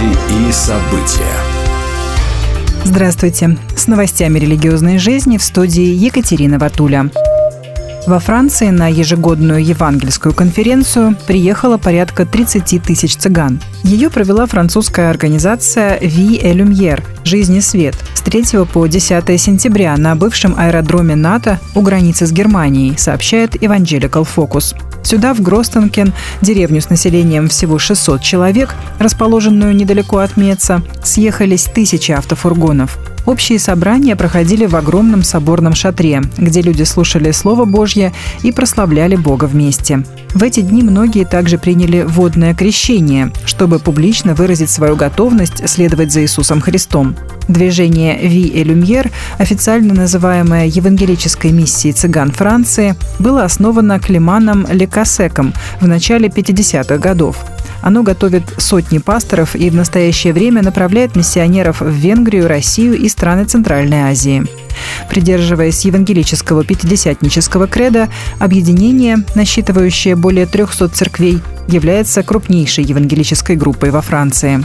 Новости и события. Здравствуйте. С новостями религиозной жизни в студии Екатерина Ватуля. Во Франции на ежегодную евангельскую конференцию приехало порядка 30 тысяч цыган. Ее провела французская организация «Ви Lumière» – «Жизнь и свет» с 3 по 10 сентября на бывшем аэродроме НАТО у границы с Германией, сообщает Evangelical Focus. Сюда, в Гростенкен, деревню с населением всего 600 человек, расположенную недалеко от Меца, съехались тысячи автофургонов. Общие собрания проходили в огромном соборном шатре, где люди слушали Слово Божье и прославляли Бога вместе. В эти дни многие также приняли водное крещение, чтобы публично выразить свою готовность следовать за Иисусом Христом. Движение «Ви и Люмьер», официально называемое Евангелической миссией цыган Франции, было основано Климаном Лекасеком в начале 50-х годов. Оно готовит сотни пасторов и в настоящее время направляет миссионеров в Венгрию, Россию и страны Центральной Азии. Придерживаясь евангелического пятидесятнического креда, объединение, насчитывающее более 300 церквей, является крупнейшей евангелической группой во Франции.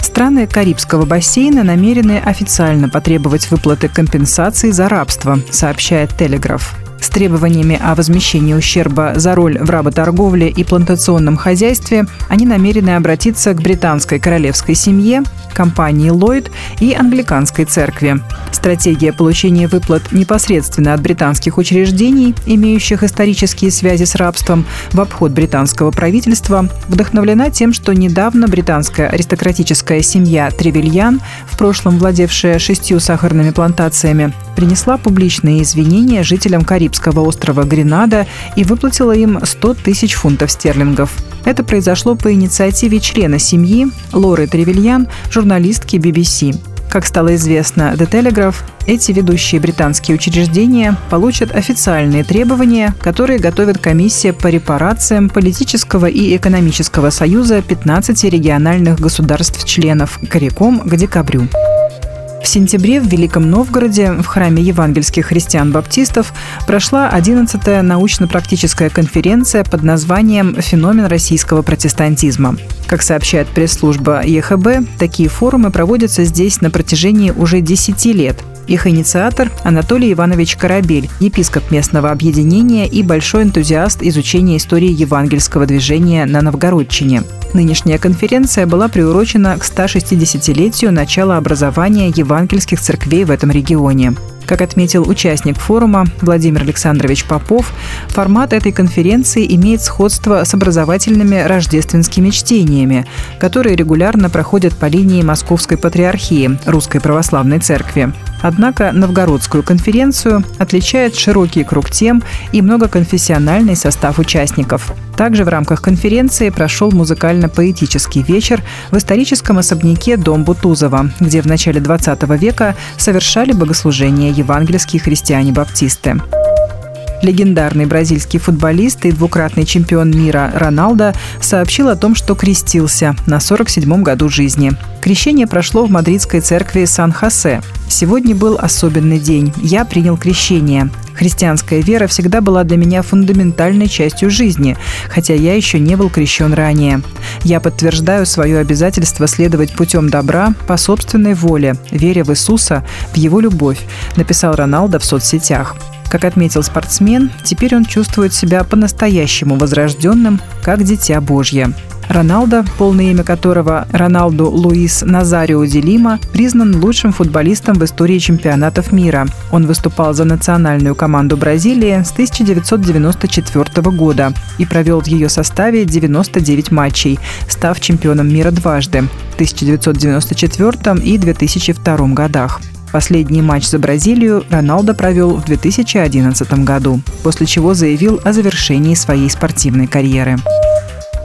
Страны Карибского бассейна намерены официально потребовать выплаты компенсации за рабство, сообщает Телеграф. С требованиями о возмещении ущерба за роль в работорговле и плантационном хозяйстве они намерены обратиться к британской королевской семье, компании Lloyd и англиканской церкви. Стратегия получения выплат непосредственно от британских учреждений, имеющих исторические связи с рабством, в обход британского правительства, вдохновлена тем, что недавно британская аристократическая семья Тревельян, в прошлом владевшая шестью сахарными плантациями, принесла публичные извинения жителям Карибского острова Гренада и выплатила им 100 тысяч фунтов стерлингов. Это произошло по инициативе члена семьи Лоры Тревельян, журналистки BBC. Как стало известно The Telegraph, эти ведущие британские учреждения получат официальные требования, которые готовит комиссия по репарациям политического и экономического союза 15 региональных государств-членов Коряком к декабрю. В сентябре в Великом Новгороде в храме евангельских христиан-баптистов прошла 11-я научно-практическая конференция под названием «Феномен российского протестантизма». Как сообщает пресс-служба ЕХБ, такие форумы проводятся здесь на протяжении уже 10 лет – их инициатор – Анатолий Иванович Корабель, епископ местного объединения и большой энтузиаст изучения истории евангельского движения на Новгородчине. Нынешняя конференция была приурочена к 160-летию начала образования евангельских церквей в этом регионе. Как отметил участник форума Владимир Александрович Попов, формат этой конференции имеет сходство с образовательными рождественскими чтениями, которые регулярно проходят по линии Московской Патриархии Русской Православной Церкви. Однако новгородскую конференцию отличает широкий круг тем и многоконфессиональный состав участников. Также в рамках конференции прошел музыкально-поэтический вечер в историческом особняке Дом Бутузова, где в начале 20 века совершали богослужение евангельские христиане-баптисты. Легендарный бразильский футболист и двукратный чемпион мира Роналдо сообщил о том, что крестился на 47-м году жизни. Крещение прошло в мадридской церкви Сан-Хосе. Сегодня был особенный день. Я принял крещение. Христианская вера всегда была для меня фундаментальной частью жизни, хотя я еще не был крещен ранее. Я подтверждаю свое обязательство следовать путем добра по собственной воле, веря в Иисуса, в Его любовь, написал Роналдо в соцсетях. Как отметил спортсмен, теперь он чувствует себя по-настоящему возрожденным, как дитя Божье. Роналдо, полное имя которого Роналду Луис Назарио Делима, признан лучшим футболистом в истории чемпионатов мира. Он выступал за национальную команду Бразилии с 1994 года и провел в ее составе 99 матчей, став чемпионом мира дважды – в 1994 и 2002 годах. Последний матч за Бразилию Роналдо провел в 2011 году, после чего заявил о завершении своей спортивной карьеры.